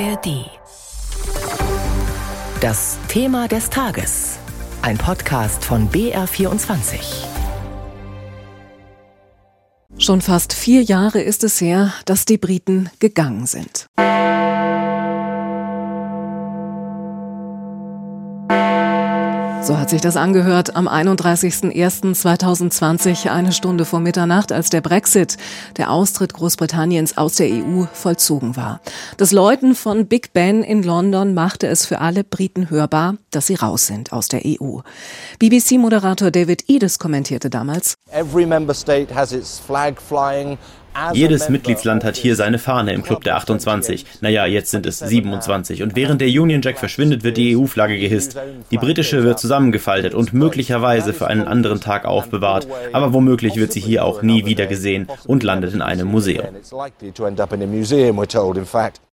ARD. Das Thema des Tages. Ein Podcast von BR24. Schon fast vier Jahre ist es her, dass die Briten gegangen sind. So hat sich das angehört am 31.01.2020, eine Stunde vor Mitternacht, als der Brexit, der Austritt Großbritanniens aus der EU, vollzogen war. Das Läuten von Big Ben in London machte es für alle Briten hörbar, dass sie raus sind aus der EU. BBC-Moderator David Edis kommentierte damals. Every member state has its flag flying jedes Mitgliedsland hat hier seine Fahne im Club der 28. Naja, jetzt sind es 27. Und während der Union Jack verschwindet, wird die EU-Flagge gehisst. Die britische wird zusammengefaltet und möglicherweise für einen anderen Tag aufbewahrt. Aber womöglich wird sie hier auch nie wieder gesehen und landet in einem Museum.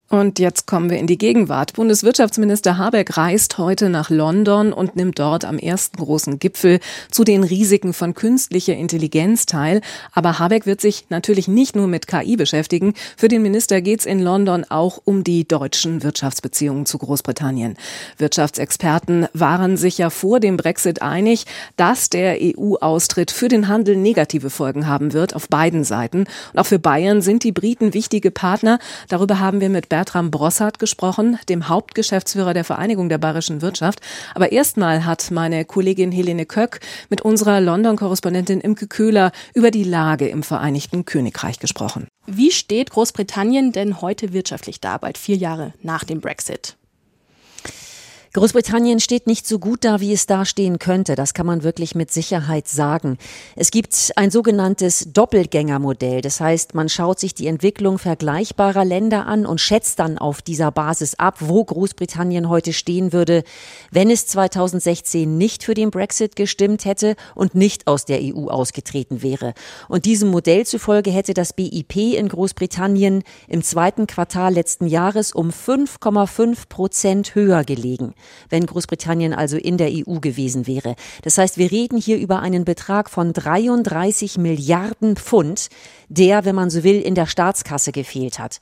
Und jetzt kommen wir in die Gegenwart. Bundeswirtschaftsminister Habeck reist heute nach London und nimmt dort am ersten großen Gipfel zu den Risiken von künstlicher Intelligenz teil. Aber Habeck wird sich natürlich nicht nur mit KI beschäftigen. Für den Minister geht es in London auch um die deutschen Wirtschaftsbeziehungen zu Großbritannien. Wirtschaftsexperten waren sich ja vor dem Brexit einig, dass der EU-Austritt für den Handel negative Folgen haben wird auf beiden Seiten. Und auch für Bayern sind die Briten wichtige Partner. Darüber haben wir mit Bertram Brossart gesprochen, dem Hauptgeschäftsführer der Vereinigung der bayerischen Wirtschaft. Aber erstmal hat meine Kollegin Helene Köck mit unserer London-Korrespondentin Imke Köhler über die Lage im Vereinigten Königreich gesprochen. Wie steht Großbritannien denn heute wirtschaftlich da, bald vier Jahre nach dem Brexit? Großbritannien steht nicht so gut da, wie es dastehen könnte. Das kann man wirklich mit Sicherheit sagen. Es gibt ein sogenanntes Doppelgängermodell. Das heißt, man schaut sich die Entwicklung vergleichbarer Länder an und schätzt dann auf dieser Basis ab, wo Großbritannien heute stehen würde, wenn es 2016 nicht für den Brexit gestimmt hätte und nicht aus der EU ausgetreten wäre. Und diesem Modell zufolge hätte das BIP in Großbritannien im zweiten Quartal letzten Jahres um 5,5 Prozent höher gelegen wenn Großbritannien also in der EU gewesen wäre. Das heißt, wir reden hier über einen Betrag von 33 Milliarden Pfund, der, wenn man so will, in der Staatskasse gefehlt hat.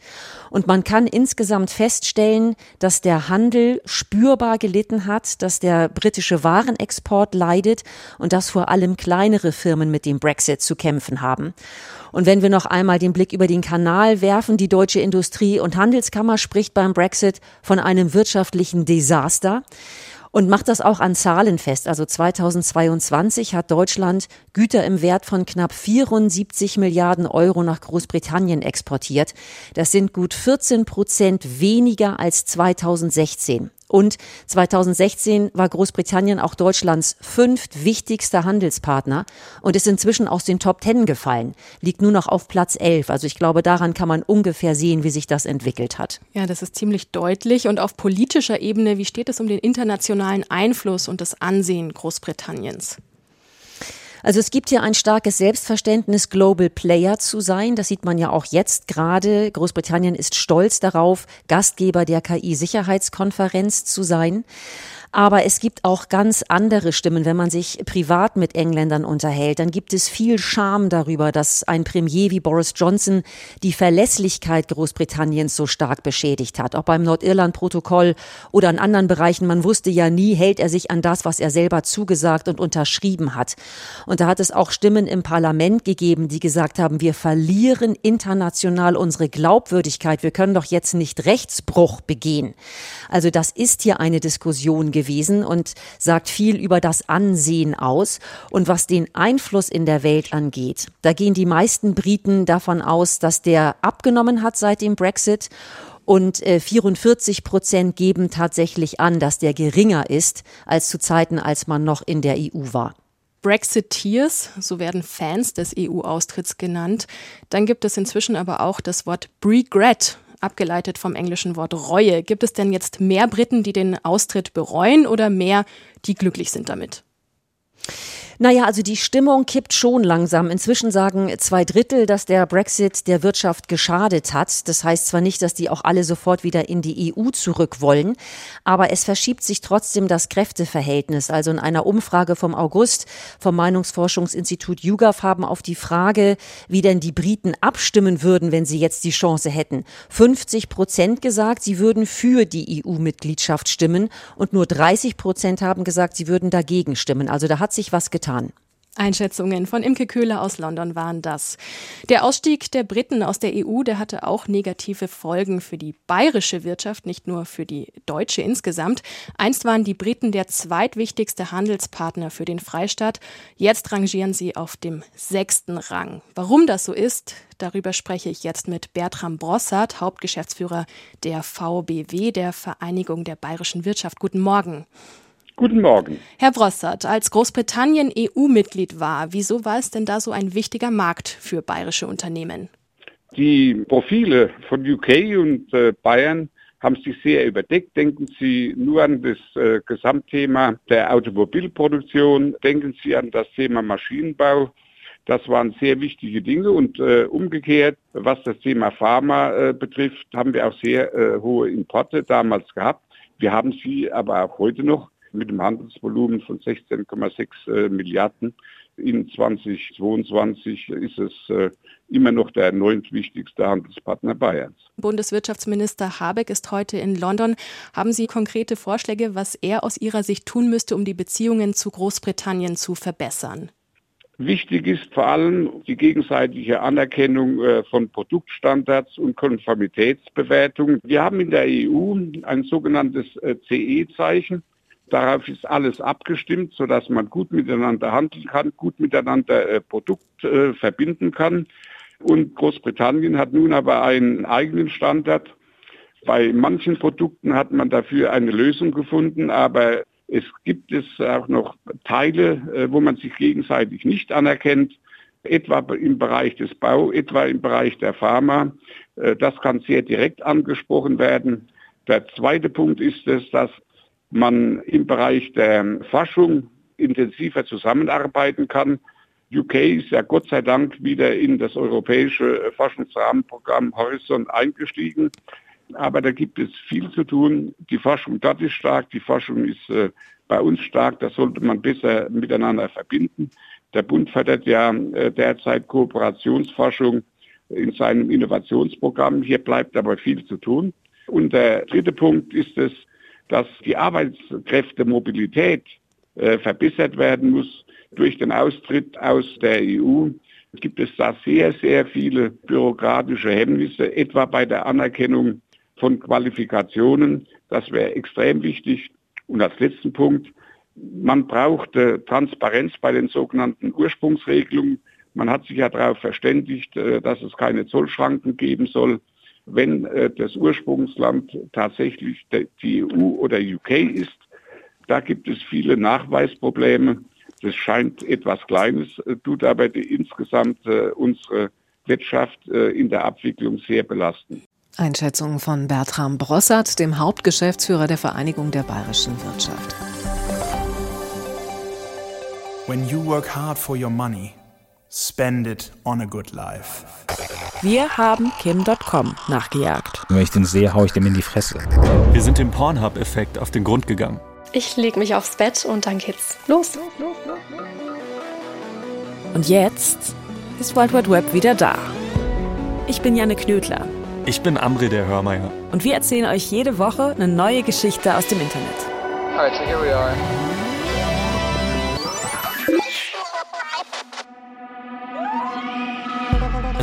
Und man kann insgesamt feststellen, dass der Handel spürbar gelitten hat, dass der britische Warenexport leidet und dass vor allem kleinere Firmen mit dem Brexit zu kämpfen haben. Und wenn wir noch einmal den Blick über den Kanal werfen, die deutsche Industrie- und Handelskammer spricht beim Brexit von einem wirtschaftlichen Desaster und macht das auch an Zahlen fest. Also 2022 hat Deutschland Güter im Wert von knapp 74 Milliarden Euro nach Großbritannien exportiert. Das sind gut 14 Prozent weniger als 2016. Und 2016 war Großbritannien auch Deutschlands fünft wichtigster Handelspartner und ist inzwischen aus den Top Ten gefallen, liegt nur noch auf Platz 11. Also ich glaube, daran kann man ungefähr sehen, wie sich das entwickelt hat. Ja, das ist ziemlich deutlich. Und auf politischer Ebene, wie steht es um den internationalen Einfluss und das Ansehen Großbritanniens? Also es gibt hier ein starkes Selbstverständnis, Global Player zu sein. Das sieht man ja auch jetzt gerade. Großbritannien ist stolz darauf, Gastgeber der KI-Sicherheitskonferenz zu sein. Aber es gibt auch ganz andere Stimmen. Wenn man sich privat mit Engländern unterhält, dann gibt es viel Scham darüber, dass ein Premier wie Boris Johnson die Verlässlichkeit Großbritanniens so stark beschädigt hat. Auch beim Nordirland-Protokoll oder in anderen Bereichen. Man wusste ja nie, hält er sich an das, was er selber zugesagt und unterschrieben hat. Und da hat es auch Stimmen im Parlament gegeben, die gesagt haben, wir verlieren international unsere Glaubwürdigkeit. Wir können doch jetzt nicht Rechtsbruch begehen. Also das ist hier eine Diskussion gewesen und sagt viel über das Ansehen aus. Und was den Einfluss in der Welt angeht, da gehen die meisten Briten davon aus, dass der abgenommen hat seit dem Brexit und 44 äh, Prozent geben tatsächlich an, dass der geringer ist als zu Zeiten, als man noch in der EU war. Brexiteers, so werden Fans des EU-Austritts genannt. Dann gibt es inzwischen aber auch das Wort Regret, abgeleitet vom englischen Wort Reue. Gibt es denn jetzt mehr Briten, die den Austritt bereuen oder mehr, die glücklich sind damit? Naja, also die Stimmung kippt schon langsam. Inzwischen sagen zwei Drittel, dass der Brexit der Wirtschaft geschadet hat. Das heißt zwar nicht, dass die auch alle sofort wieder in die EU zurück wollen, aber es verschiebt sich trotzdem das Kräfteverhältnis. Also in einer Umfrage vom August vom Meinungsforschungsinstitut YouGov haben auf die Frage, wie denn die Briten abstimmen würden, wenn sie jetzt die Chance hätten, 50 Prozent gesagt, sie würden für die EU-Mitgliedschaft stimmen und nur 30 Prozent haben gesagt, sie würden dagegen stimmen. Also da hat sich was getan getan. Einschätzungen von Imke Köhler aus London waren das. Der Ausstieg der Briten aus der EU, der hatte auch negative Folgen für die bayerische Wirtschaft, nicht nur für die deutsche insgesamt. Einst waren die Briten der zweitwichtigste Handelspartner für den Freistaat. Jetzt rangieren sie auf dem sechsten Rang. Warum das so ist, darüber spreche ich jetzt mit Bertram Brossart, Hauptgeschäftsführer der VBW, der Vereinigung der bayerischen Wirtschaft. Guten Morgen. Guten Morgen. Herr Brossert, als Großbritannien EU-Mitglied war, wieso war es denn da so ein wichtiger Markt für bayerische Unternehmen? Die Profile von UK und äh, Bayern haben sich sehr überdeckt. Denken Sie nur an das äh, Gesamtthema der Automobilproduktion, denken Sie an das Thema Maschinenbau. Das waren sehr wichtige Dinge und äh, umgekehrt, was das Thema Pharma äh, betrifft, haben wir auch sehr äh, hohe Importe damals gehabt. Wir haben sie aber auch heute noch mit dem Handelsvolumen von 16,6 äh, Milliarden. In 2022 ist es äh, immer noch der neuntwichtigste Handelspartner Bayerns. Bundeswirtschaftsminister Habeck ist heute in London. Haben Sie konkrete Vorschläge, was er aus Ihrer Sicht tun müsste, um die Beziehungen zu Großbritannien zu verbessern? Wichtig ist vor allem die gegenseitige Anerkennung äh, von Produktstandards und Konformitätsbewertung. Wir haben in der EU ein sogenanntes CE-Zeichen. Darauf ist alles abgestimmt, sodass man gut miteinander handeln kann, gut miteinander äh, Produkt äh, verbinden kann. Und Großbritannien hat nun aber einen eigenen Standard. Bei manchen Produkten hat man dafür eine Lösung gefunden, aber es gibt es auch noch Teile, äh, wo man sich gegenseitig nicht anerkennt, etwa im Bereich des Bau, etwa im Bereich der Pharma. Äh, das kann sehr direkt angesprochen werden. Der zweite Punkt ist es, dass man im Bereich der Forschung intensiver zusammenarbeiten kann. UK ist ja Gott sei Dank wieder in das europäische Forschungsrahmenprogramm Horizon eingestiegen. Aber da gibt es viel zu tun. Die Forschung dort ist stark, die Forschung ist äh, bei uns stark. Das sollte man besser miteinander verbinden. Der Bund fördert ja äh, derzeit Kooperationsforschung in seinem Innovationsprogramm. Hier bleibt aber viel zu tun. Und der dritte Punkt ist es, dass die Arbeitskräftemobilität äh, verbessert werden muss durch den Austritt aus der EU. Gibt es da sehr, sehr viele bürokratische Hemmnisse, etwa bei der Anerkennung von Qualifikationen. Das wäre extrem wichtig. Und als letzten Punkt, man braucht äh, Transparenz bei den sogenannten Ursprungsregelungen. Man hat sich ja darauf verständigt, äh, dass es keine Zollschranken geben soll wenn äh, das Ursprungsland tatsächlich die EU oder UK ist. Da gibt es viele Nachweisprobleme. Das scheint etwas Kleines, äh, tut aber die, insgesamt äh, unsere Wirtschaft äh, in der Abwicklung sehr belasten. Einschätzung von Bertram Brossert, dem Hauptgeschäftsführer der Vereinigung der bayerischen Wirtschaft. When you work hard for your money, spend it on a good life. Wir haben Kim.com nachgejagt. Wenn ich den sehe, haue ich dem in die Fresse. Wir sind dem Pornhub-Effekt auf den Grund gegangen. Ich lege mich aufs Bett und dann geht's los. Und jetzt ist World Wide Web wieder da. Ich bin Janne Knödler. Ich bin Amri der Hörmeier. Und wir erzählen euch jede Woche eine neue Geschichte aus dem Internet. Alright, so here we are.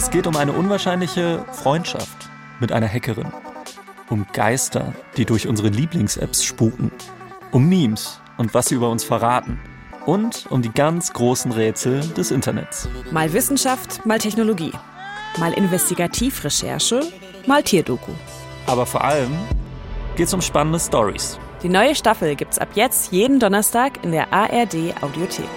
Es geht um eine unwahrscheinliche Freundschaft mit einer Hackerin. Um Geister, die durch unsere Lieblings-Apps spuken. Um Memes und was sie über uns verraten. Und um die ganz großen Rätsel des Internets. Mal Wissenschaft, mal Technologie. Mal Investigativrecherche, mal Tierdoku. Aber vor allem geht es um spannende Stories. Die neue Staffel gibt's ab jetzt jeden Donnerstag in der ARD Audiothek.